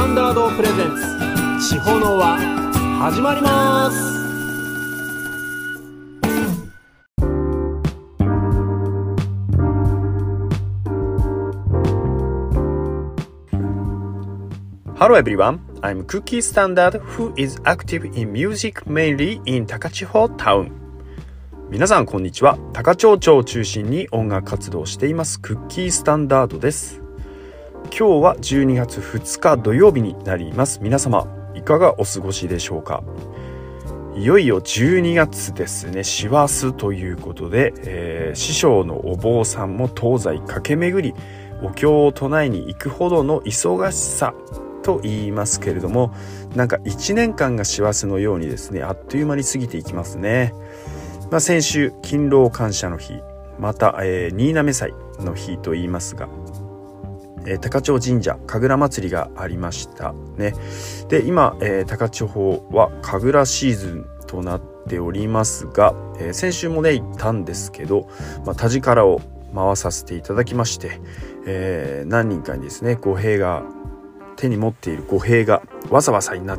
タンダードプレゼンツ地方の輪始まります Hello everyone, I'm Cookie Standard who is active in music mainly in 高千穂 Town. 皆さんこんにちは。高千穂町を中心に音楽活動をしていますクッキースタンダードです。今日は12月2日土曜日になります。皆様いかがお過ごしでしょうか？いよいよ12月ですね、師走ということで、えー、師匠のお坊さんも東西駆け巡り、お経を唱えに行くほどの忙しさと言いますけれどもなんか1年間が師走のようにですねあっという間に過ぎていきますね、まあ、先週勤労感謝の日また、えー、新滑祭の日と言いますが、えー、高千穂神社神楽祭りがありました。ね。で今、えー、高千穂は神楽シーズンとなっておりますが、えー、先週もね行ったんですけど、まあ、田力を回させていただきまして、えー、何人かにですね語弊が手に持っている語弊がわさわさになっ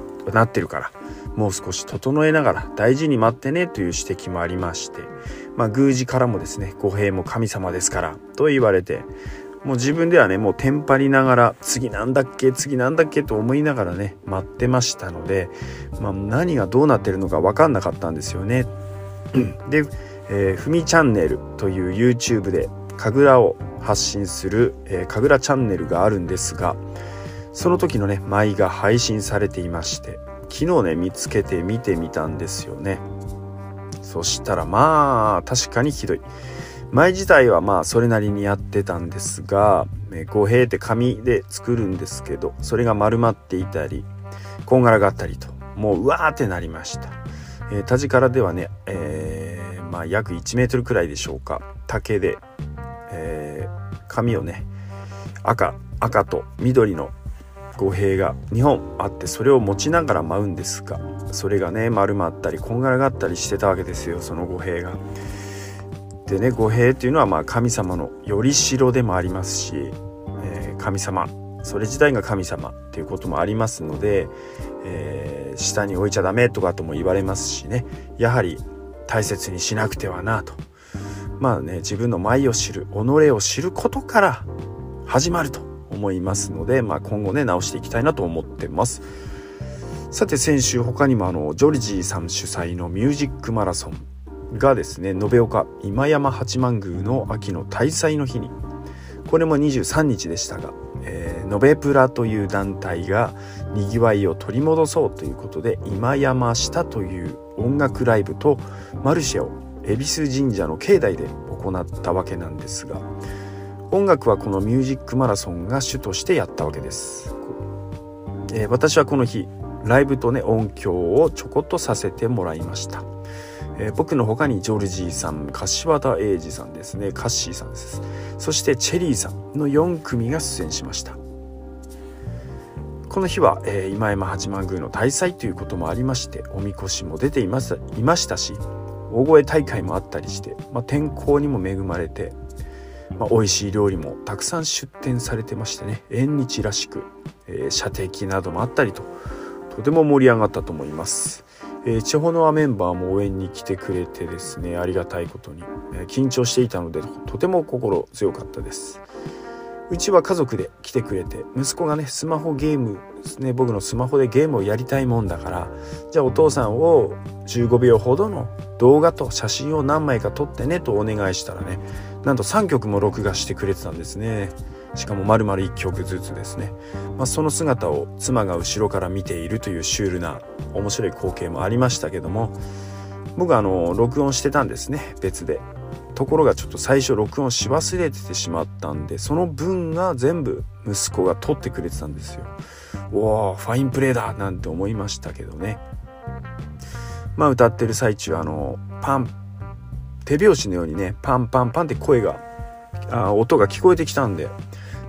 てるからもう少し整えながら大事に待ってねという指摘もありまして、まあ、宮司からもですね語弊も神様ですからと言われてもう自分ではねもうテンパりながら次なんだっけ次なんだっけと思いながらね待ってましたので、まあ、何がどうなってるのか分かんなかったんですよね。で、えー、ふみチャンネルという YouTube で神楽を発信する、えー、神楽チャンネルがあるんですがその時のね舞が配信されていまして昨日ね見つけて見てみたんですよね。そしたらまあ確かにひどい舞自体はまあそれなりにやってたんですが語弊って紙で作るんですけどそれが丸まっていたりこんがらがったりともううわーってなりました、えー、田力ではね、えー、まあ約1メートルくらいでしょうか竹で、えー、紙をね赤赤と緑の語弊が2本あってそれを持ちながら舞うんですがそれがね丸まったりこんがらがったりしてたわけですよその語弊が。でね語弊っていうのはまあ神様のよりしろでもありますし、えー、神様それ自体が神様っていうこともありますので、えー、下に置いちゃダメとかとも言われますしねやはり大切にしなくてはなと。まあね自分の舞を知る己を知ることから始まると思いますので、まあ、今後ね直していきたいなと思ってます。さて先週他にもあのジョルジーさん主催のミュージックマラソンがですね延岡今山八幡宮の秋の大祭の日にこれも23日でしたが、えー、ノベプラという団体がにぎわいを取り戻そうということで今山下という音楽ライブとマルシェを恵比寿神社の境内で行ったわけなんですが音楽はこのミュージックマラソンが主としてやったわけです、えー、私はこの日ライブとね音響をちょこっとさせてもらいました、えー、僕の他にジョルジーさん柏田英二さんですね。カッシーさんです。そしてチェリーさんの4組が出演しました。この日は、えー、今山八幡宮の大祭ということもありましておみこしも出ていましたいましたし大声大会もあったりして、まあ、天候にも恵まれてまあ、美味しい料理もたくさん出店されてましてね。縁日らしく、えー、射的などもあったりととても盛り上がったと思います、えー、地方のアメンバーも応援に来てくれてですねありがたいことに、えー、緊張していたのでとても心強かったです。うちは家族で来てくれて息子がねスマホゲームですね僕のスマホでゲームをやりたいもんだからじゃあお父さんを15秒ほどの動画と写真を何枚か撮ってねとお願いしたらねなんと3曲も録画してくれてたんですね。しかも丸々1曲ずつですね、まあ、その姿を妻が後ろから見ているというシュールな面白い光景もありましたけども僕はあの録音してたんですね別でところがちょっと最初録音し忘れててしまったんでその分が全部息子が撮ってくれてたんですよ。おーファインプレーだなんて思いましたけどね。まあ歌ってる最中あのパン手拍子のようにねパンパンパンって声があ音が聞こえてきたんで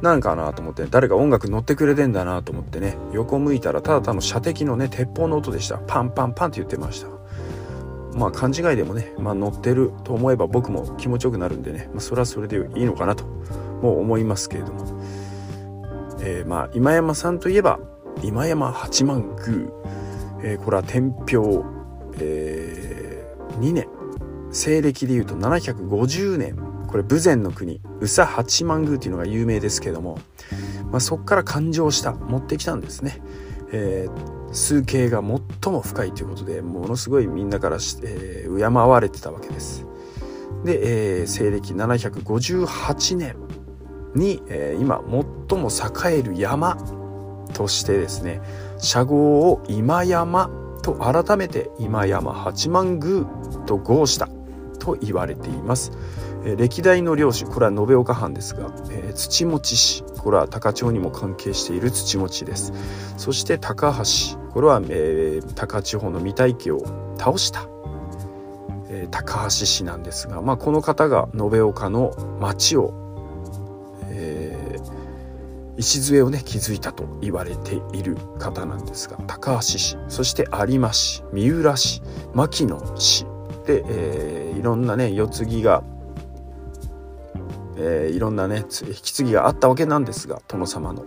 なんかなと思って誰か音楽乗ってくれてんだなと思ってね横向いたらただ単の射的のね鉄砲の音でした。パンパンパンって言ってました。まあ勘違いでもね、まあ、乗ってると思えば僕も気持ちよくなるんでね、まあ、それはそれでいいのかなともう思いますけれども、えー、まあ今山さんといえば今山八幡宮、えー、これは天平、えー、2年。西暦でいうと750年。これ豊前の国宇佐八幡宮っていうのが有名ですけども、まあ、そこから誕生した持ってきたんですね、えー、数形が最も深いということでものすごいみんなから、えー、敬われてたわけですで、えー、西暦758年に、えー、今最も栄える山としてですね社号を今山と改めて今山八幡宮と号したと言われています。え、歴代の領主これは延岡藩ですが、えー、土持氏これは高千穂にも関係している土持です。そして高橋これは、えー、高千穂の御大家を倒した、えー、高橋氏なんですが、まあ、この方が延岡の町を礎をね築いたと言われている方なんですが高橋氏そして有馬氏三浦氏牧野氏で、えー、いろんなね世継ぎが、えー、いろんなね引き継ぎがあったわけなんですが殿様の。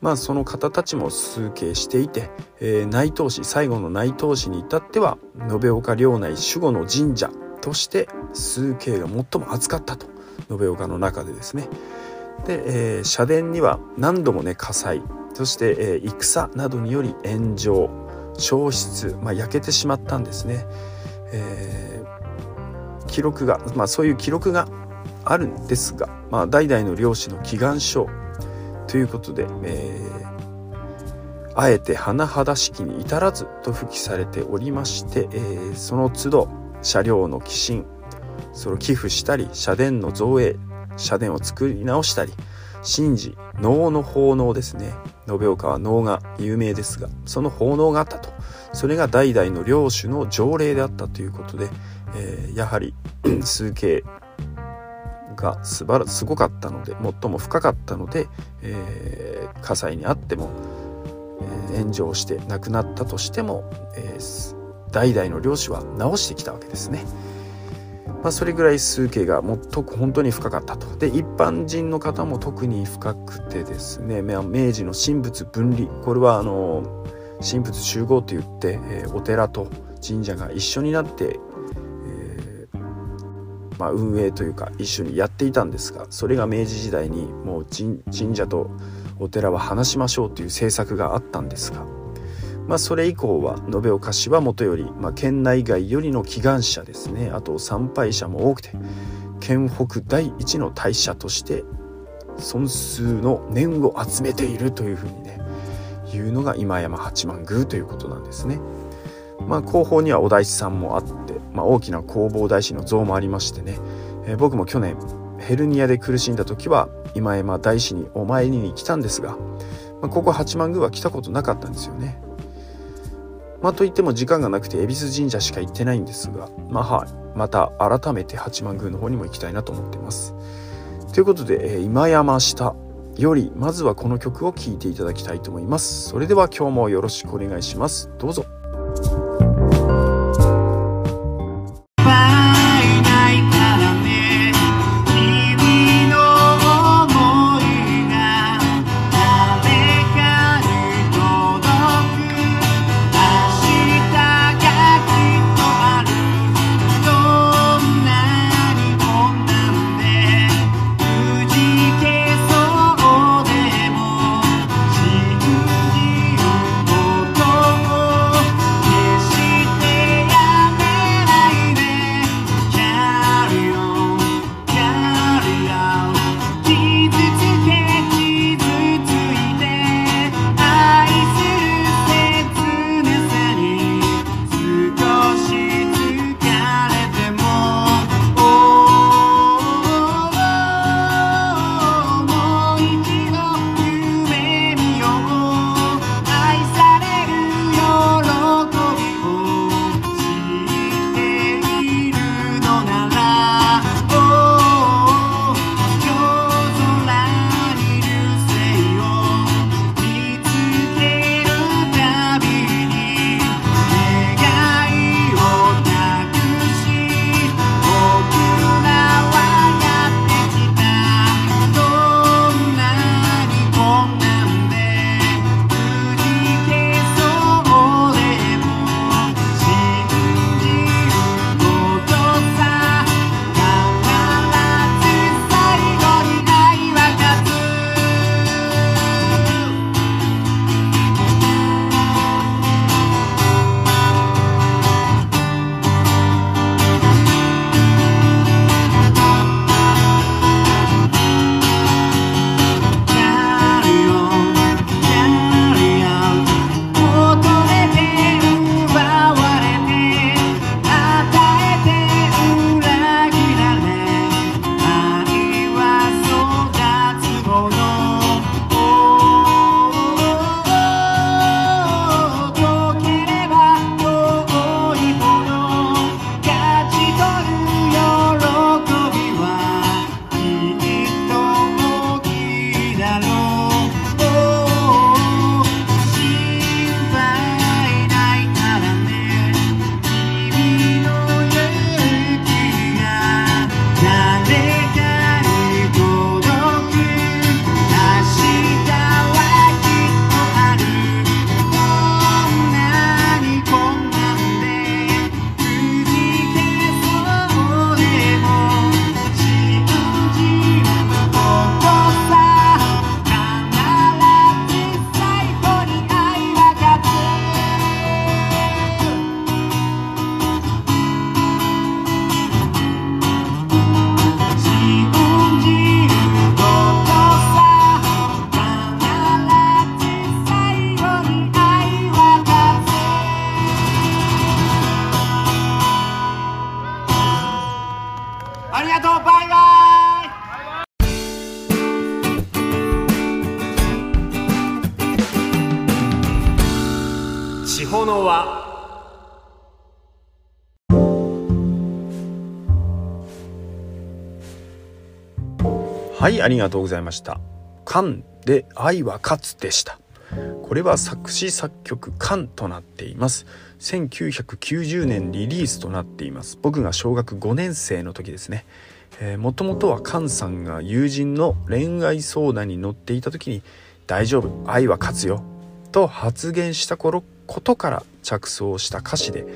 まあその方たちも崇敬していて、えー、内藤氏最後の内藤氏に至っては延岡領内守護の神社として崇敬が最も厚かったと延岡の中でですね。で、えー、社殿には何度もね火災そして、えー、戦などにより炎上焼失、まあ、焼けてしまったんですね、えー、記録が、まあ、そういう記録があるんですが、まあ、代々の漁師の祈願書ということで、えー、あえて甚だしきに至らずと付記されておりまして、えー、その都度車両の寄進それを寄付したり社殿の造営社殿を作り直したり神事能の奉納ですね。延岡は能が有名ですがその奉納があったと。それが代々の領主の条例であったということで、えー、やはり 数形が素晴らすごかったので最も深かったので、えー、火災にあっても、えー、炎上して亡くなったとしても、えー、代々の領主は直してきたわけですね。まあ、それぐらい数形がもっと本当に深かったとで一般人の方も特に深くてですね明治の神仏分離これはあの神仏集合といって、え、お寺と神社が一緒になって、まあ、運営というか一緒にやっていたんですがそれが明治時代にもう神社とお寺は離しましょうという政策があったんですがまあ、それ以降は延岡市はもとより、まあ、県内外よりの祈願者ですねあと参拝者も多くて県北第一の大社として尊数の念を集めているというふうにねいうのが今山八幡宮ということなんですね。まあ、後方にはお大師さんもあって、まあ、大きな弘法大師の像もありましてね、えー、僕も去年ヘルニアで苦しんだ時は今山大師にお参りに来たんですが、まあ、ここ八幡宮は来たことなかったんですよね。まあ、といっても時間がなくて恵比寿神社しか行ってないんですが、まあ、はい。また改めて八幡宮の方にも行きたいなと思ってます。ということで、えー、今山下より、まずはこの曲を聴いていただきたいと思います。それでは今日もよろしくお願いします。どうぞ。ほの輪はいありがとうございました「カンで愛は勝つ」でした。これは作詞作曲「カンとなっています。1990年リリースとなっています。僕が小学5年生の時ですね。もともとはカンさんが友人の恋愛相談に乗っていた時に「大丈夫愛は勝つよ」と発言した頃ことから着想した歌詞で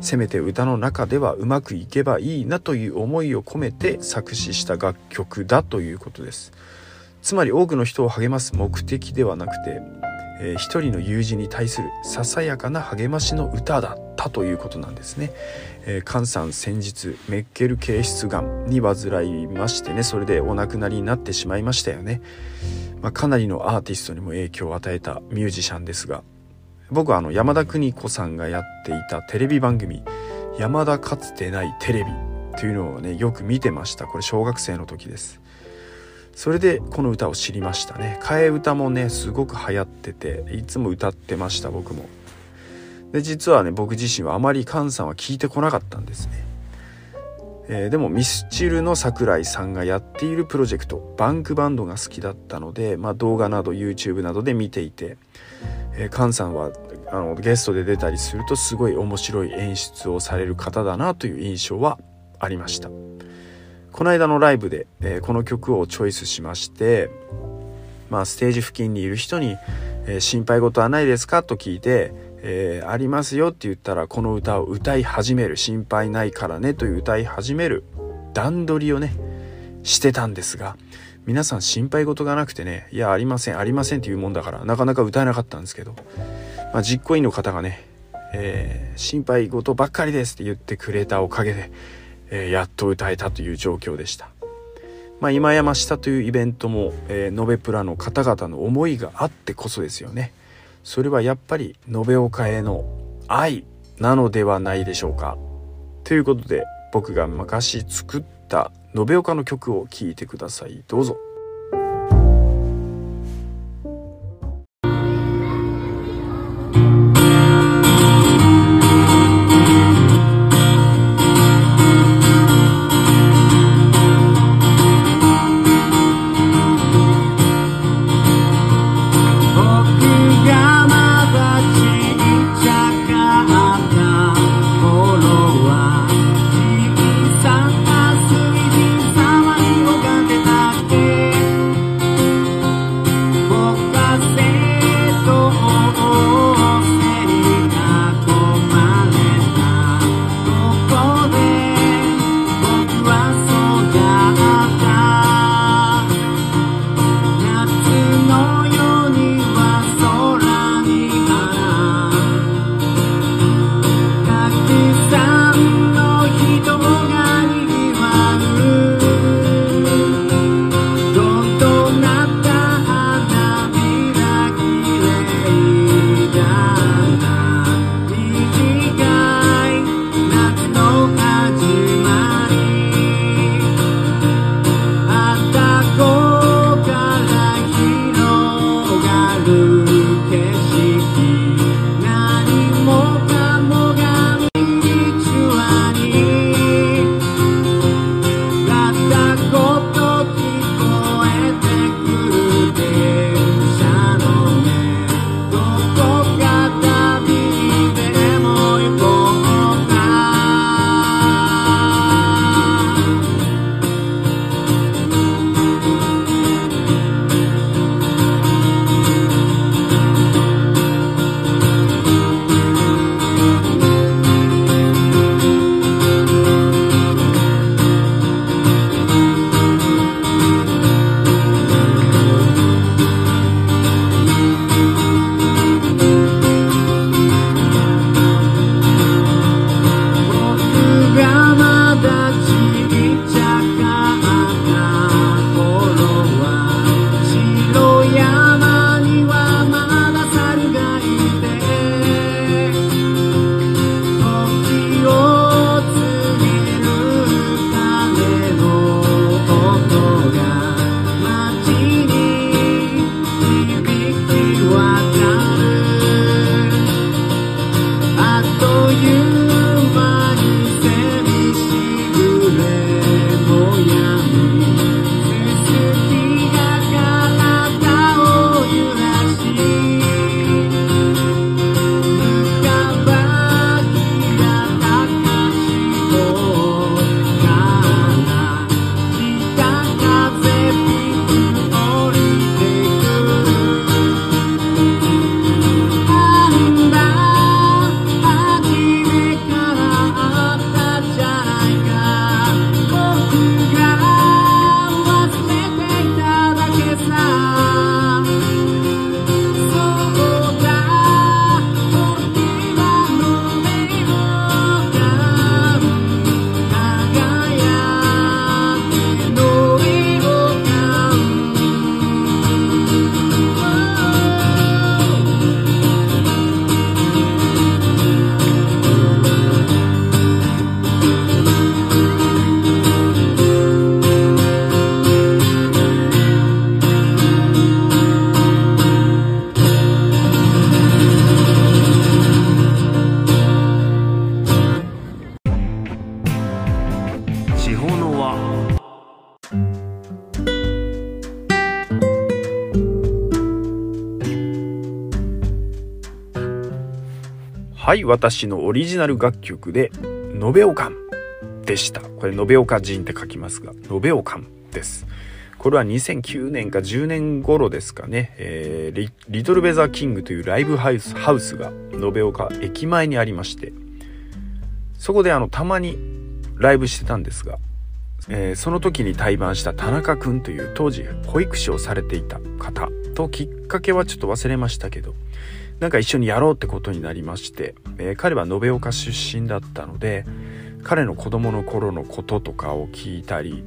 せめて歌の中ではうまくいけばいいなという思いを込めて作詞した楽曲だということです。つまり多くの人を励ます目的ではなくて、えー、一人の友人に対するささやかな励ましの歌だったということなんですね、えー、菅さん先日メッケル形質がんに患いましてねそれでお亡くなりになってしまいましたよね、まあ、かなりのアーティストにも影響を与えたミュージシャンですが僕はあの山田邦子さんがやっていたテレビ番組「山田かつてないテレビ」というのをねよく見てました。これ小学生の時です。それでこの歌を知りましたね。替え歌もねすごく流行ってていつも歌ってました僕も。で実はね僕自身はあまり菅さんは聞いてこなかったんですね。えー、でもミスチルの桜井さんがやっているプロジェクトバンクバンドが好きだったので、まあ、動画など YouTube などで見ていて、えー、さんはあのゲストで出たりするとすごい面白い演出をされる方だなという印象はありましたこの間のライブで、えー、この曲をチョイスしましてまあステージ付近にいる人に、えー、心配事はないですか?」と聞いてえー、ありますよって言ったらこの歌を歌い始める心配ないからねという歌い始める段取りをねしてたんですが皆さん心配事がなくてねいやありませんありませんっていうもんだからなかなか歌えなかったんですけど、まあ、実行委員の方がね、えー、心配事ばっかりですって言ってくれたおかげで、えー、やっと歌えたという状況でした。まあ、今山下というイベントも、えー、ノベプラの方々の思いがあってこそですよね。それはやっぱり延岡への愛なのではないでしょうか。ということで僕が昔作った延岡の曲を聴いてください。どうぞ。はい私のオリジナル楽曲で「延岡でした。これ延岡人って書きますが延岡です。これは2009年か10年頃ですかね、えー、リリトルベザーキングというライブハウスハウスが延岡駅前にありましてそこであのたまにライブしてたんですが、えー、その時に対バンした田中君という当時保育士をされていた方ときっかけはちょっと忘れましたけどなんか一緒にやろうってことになりまして、えー、彼は延岡出身だったので彼の子供の頃のこととかを聞いたり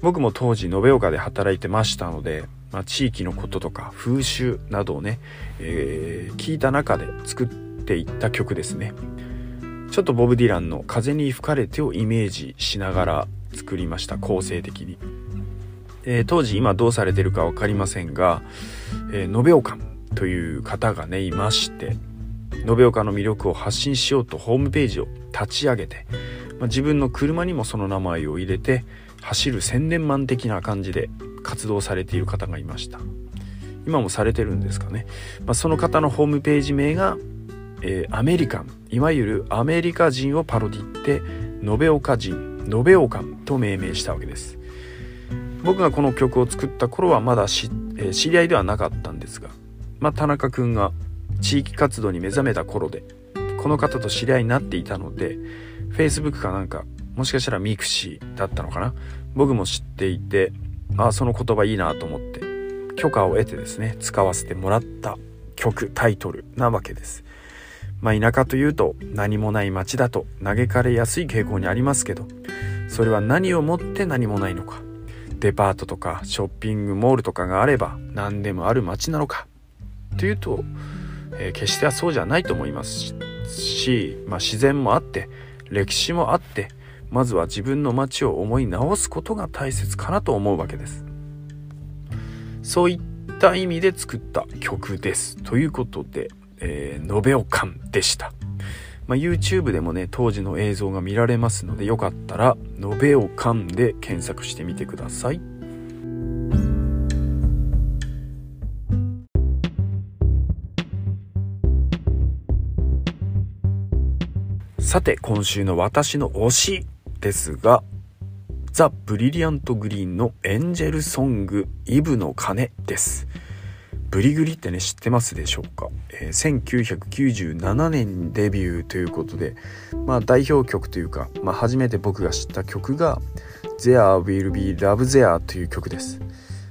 僕も当時延岡で働いてましたので、まあ、地域のこととか風習などをね、えー、聞いた中で作っていった曲ですね。ちょっとボブ・ディランの「風に吹かれて」をイメージしながら作りました構成的に、えー、当時今どうされてるか分かりませんが、えー、延岡。という方がねいまして延岡の魅力を発信しようとホームページを立ち上げて、まあ、自分の車にもその名前を入れて走る千年マン的な感じで活動されている方がいました。今もされてるんですかね、まあ、その方のホームページ名が、えー、アメリカン。いわゆるアメリカ人をパロディって延岡人延岡と命名したわけです。僕がこの曲を作った頃はまだし、えー、知り合いではなかったんですがまあ、田中君が地域活動に目覚めた頃でこの方と知り合いになっていたので Facebook かなんかもしかしたら mixi だったのかな？僕も知っていてああその言葉いいなと思って許可を得てですね使わせてもらった曲タイトルなわけです。まあ田舎というと何もない街だと嘆かれやすい傾向にありますけどそれは何をもって何もないのか？デパートとかショッピングモールとかがあれば何でもある街なのか？というと、えー、決してはそうじゃないと思いますし、まあ、自然もあって歴史もあってまずは自分の街を思い直すことが大切かなと思うわけです。そういった意味で作った曲です。ということで、えー、延べおかんでした。まあ、YouTube でもね当時の映像が見られますのでよかったら「延べおかん」で検索してみてください。さて今週の私の推しですがザ・ブリリアント・グリーンのエンジェルソングイブの鐘です。ブリグリってね知ってますでしょうか、えー、1997年デビューということでまあ代表曲というか、まあ、初めて僕が知った曲が There Will Be Love There という曲です。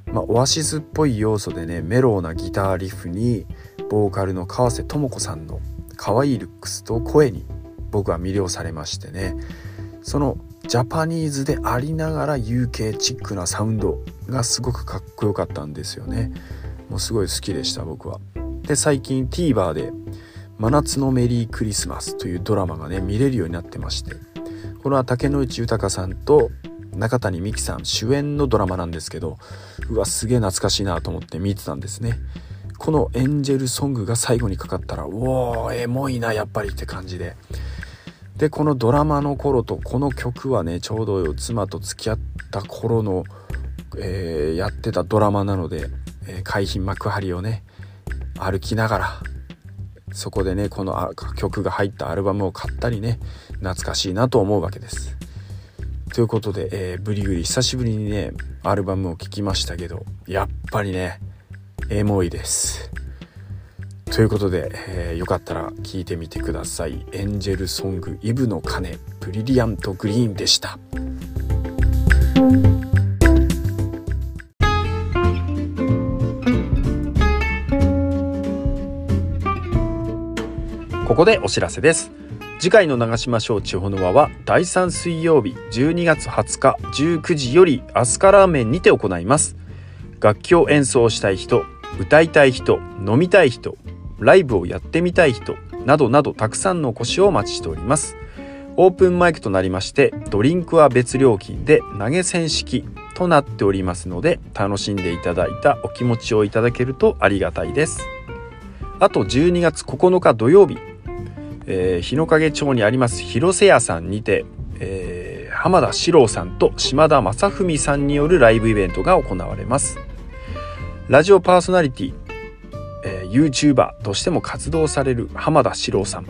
まあ、オアシスっぽい要素でねメローなギターリフにボーカルの川瀬智子さんの可愛いルックスと声に僕は魅了されましてね。そのジャパニーズでありながら UK チックなサウンドがすごくかっこよかったんですよね。もうすごい好きでした僕は。で最近 TVer で「真夏のメリークリスマス」というドラマがね見れるようになってまして。これは竹野内豊さんと中谷美紀さん主演のドラマなんですけどうわすげえ懐かしいなと思って見てたんですね。このエンジェルソングが最後にかかったらうおーエモいなやっぱりって感じででこのドラマの頃とこの曲はねちょうど妻と付き合った頃の、えー、やってたドラマなので、えー、海浜幕張をね歩きながらそこでねこの曲が入ったアルバムを買ったりね懐かしいなと思うわけです。ということで、えー、ブリグリ久しぶりにねアルバムを聴きましたけどやっぱりねエモいです。ということで、えー、よかったら聞いてみてください。エンジェルソングイブの鐘ブリリアントグリーンでした。ここでお知らせです。次回の長島省地方の輪は第3水曜日12月20日19時よりアスカラーメンにて行います。楽器を演奏したい人、歌いたい人、飲みたい人、ライブをやってみたい人などなどたくさんのお越しをお待ちしております。オープンマイクとなりましてドリンクは別料金で投げ銭式となっておりますので楽しんでいただいたお気持ちをいただけるとありがたいです。あと12月9日土曜日、えー、日の影町にあります広瀬屋さんにて、えー、浜田史郎さんと島田正文さんによるライブイベントが行われます。ラジオパーソナリティえー、YouTuber としても活動される浜田史郎さん。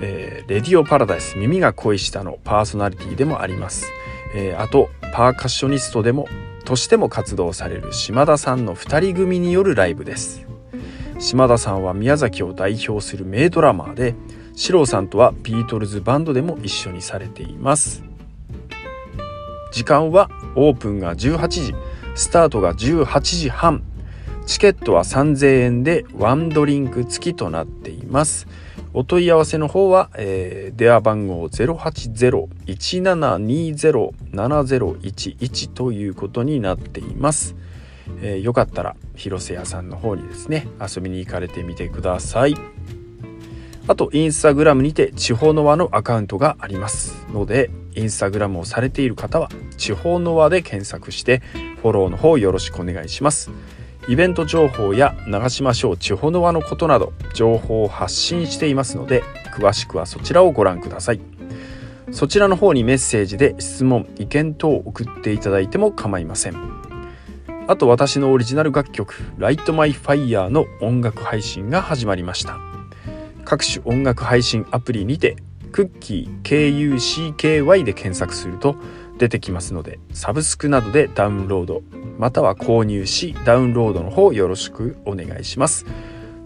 えー、レディオパラダイス耳が恋したのパーソナリティでもあります、えー、あとパーカッショニストでもとしても活動される島田さんの2人組によるライブです。島田さんは宮崎を代表する名ドラマーで四郎さんとはビートルズバンドでも一緒にされています。時間はオープンが18時。スタートが18時半。チケットは3000円でワンドリンク付きとなっています。お問い合わせの方は、えー、電話番号080-1720-7011ということになっています、えー、よかったら広瀬屋さんの方にですね遊びに行かれてみてください。あとインスタグラムにて地方の輪のアカウントがありますのでインスタグラムをされている方は地方の輪で検索してフォローの方よろしくお願いします。イベント情報や長島省地方の輪のことなど情報を発信していますので詳しくはそちらをご覧ください。そちらの方にメッセージで質問意見等を送っていただいても構いません。あと私のオリジナル楽曲「Light My Fire」の音楽配信が始まりました。各種音楽配信アプリにてクッキー KUCKY で検索すると出てきますのでサブスクなどでダウンロードまたは購入しダウンロードの方よろしくお願いします。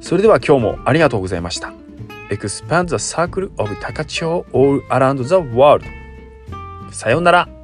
それでは今日もありがとうございました。Expand the circle of Takachio all around the world さようなら。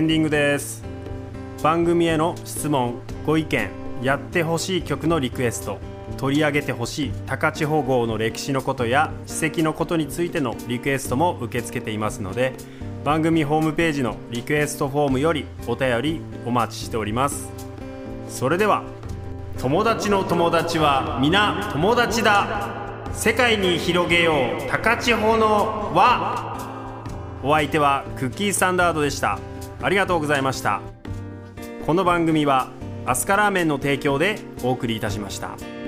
エンディングです。番組への質問ご意見やってほしい曲のリクエスト取り上げてほしい高千穂号の歴史のことや史跡のことについてのリクエストも受け付けていますので番組ホームページのリクエストフォームよりお便りお待ちしております。それでは友達の友達は皆友達だ。世界に広げよう高千穂の輪。お相手はクッキースタンダードでした。ありがとうございましたこの番組はアスカラーメンの提供でお送りいたしました。